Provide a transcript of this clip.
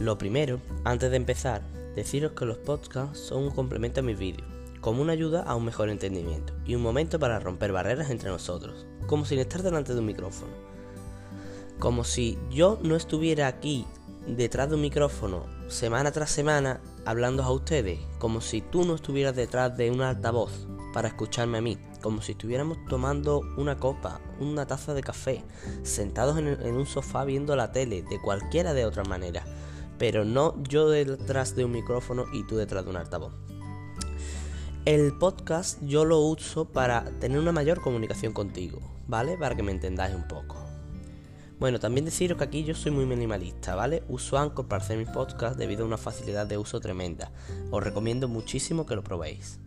Lo primero, antes de empezar, deciros que los podcasts son un complemento a mis vídeos, como una ayuda a un mejor entendimiento y un momento para romper barreras entre nosotros, como sin estar delante de un micrófono. Como si yo no estuviera aquí detrás de un micrófono semana tras semana hablando a ustedes, como si tú no estuvieras detrás de un altavoz para escucharme a mí, como si estuviéramos tomando una copa, una taza de café, sentados en, en un sofá viendo la tele, de cualquiera de otras maneras pero no yo detrás de un micrófono y tú detrás de un altavoz. El podcast yo lo uso para tener una mayor comunicación contigo, ¿vale? Para que me entendáis un poco. Bueno, también deciros que aquí yo soy muy minimalista, ¿vale? Uso Anchor para hacer mis podcasts debido a una facilidad de uso tremenda. Os recomiendo muchísimo que lo probéis.